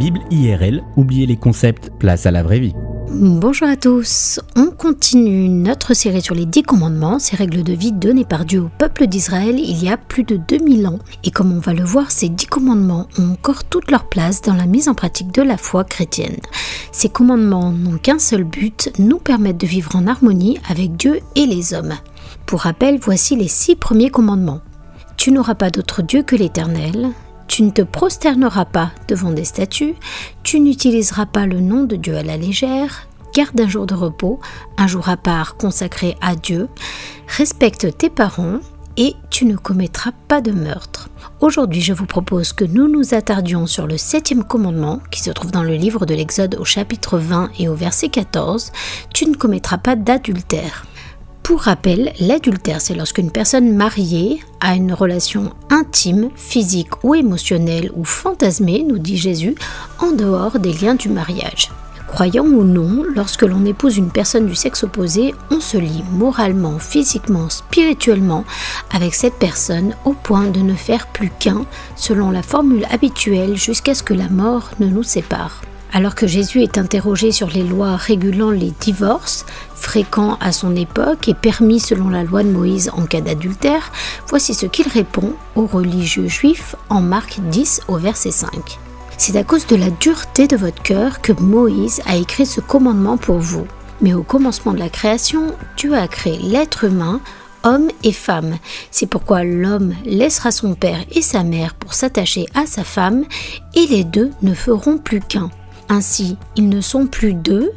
Bible IRL, oubliez les concepts, place à la vraie vie. Bonjour à tous, on continue notre série sur les dix commandements, ces règles de vie données par Dieu au peuple d'Israël il y a plus de 2000 ans. Et comme on va le voir, ces dix commandements ont encore toute leur place dans la mise en pratique de la foi chrétienne. Ces commandements n'ont qu'un seul but, nous permettre de vivre en harmonie avec Dieu et les hommes. Pour rappel, voici les six premiers commandements. Tu n'auras pas d'autre Dieu que l'Éternel, tu ne te prosterneras pas devant des statues, tu n'utiliseras pas le nom de Dieu à la légère, garde un jour de repos, un jour à part consacré à Dieu, respecte tes parents et tu ne commettras pas de meurtre. Aujourd'hui, je vous propose que nous nous attardions sur le septième commandement qui se trouve dans le livre de l'Exode au chapitre 20 et au verset 14, Tu ne commettras pas d'adultère. Pour rappel, l'adultère, c'est lorsqu'une personne mariée a une relation intime, physique ou émotionnelle ou fantasmée, nous dit Jésus, en dehors des liens du mariage. Croyant ou non, lorsque l'on épouse une personne du sexe opposé, on se lie moralement, physiquement, spirituellement avec cette personne au point de ne faire plus qu'un, selon la formule habituelle, jusqu'à ce que la mort ne nous sépare. Alors que Jésus est interrogé sur les lois régulant les divorces, fréquents à son époque et permis selon la loi de Moïse en cas d'adultère, voici ce qu'il répond aux religieux juifs en Marc 10 au verset 5. C'est à cause de la dureté de votre cœur que Moïse a écrit ce commandement pour vous. Mais au commencement de la création, Dieu a créé l'être humain, homme et femme. C'est pourquoi l'homme laissera son père et sa mère pour s'attacher à sa femme, et les deux ne feront plus qu'un. Ainsi, ils ne sont plus deux,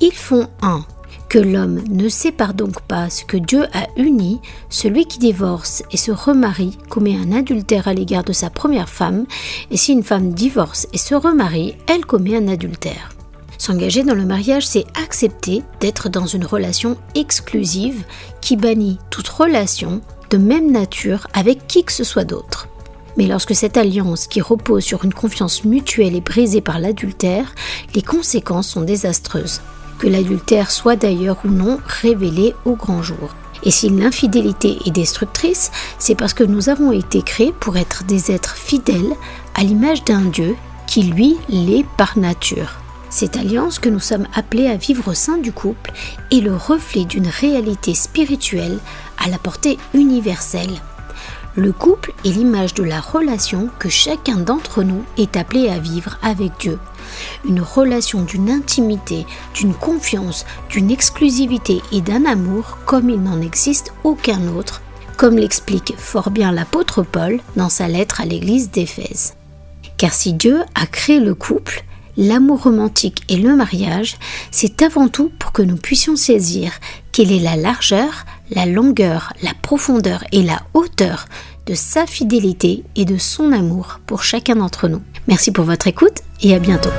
ils font un. Que l'homme ne sépare donc pas ce que Dieu a uni, celui qui divorce et se remarie commet un adultère à l'égard de sa première femme, et si une femme divorce et se remarie, elle commet un adultère. S'engager dans le mariage, c'est accepter d'être dans une relation exclusive qui bannit toute relation de même nature avec qui que ce soit d'autre. Mais lorsque cette alliance qui repose sur une confiance mutuelle est brisée par l'adultère, les conséquences sont désastreuses. Que l'adultère soit d'ailleurs ou non révélé au grand jour. Et si l'infidélité est destructrice, c'est parce que nous avons été créés pour être des êtres fidèles à l'image d'un Dieu qui lui l'est par nature. Cette alliance que nous sommes appelés à vivre au sein du couple est le reflet d'une réalité spirituelle à la portée universelle. Le couple est l'image de la relation que chacun d'entre nous est appelé à vivre avec Dieu. Une relation d'une intimité, d'une confiance, d'une exclusivité et d'un amour comme il n'en existe aucun autre, comme l'explique fort bien l'apôtre Paul dans sa lettre à l'église d'Éphèse. Car si Dieu a créé le couple, l'amour romantique et le mariage, c'est avant tout pour que nous puissions saisir quelle est la largeur, la longueur, la profondeur et la hauteur de sa fidélité et de son amour pour chacun d'entre nous. Merci pour votre écoute et à bientôt.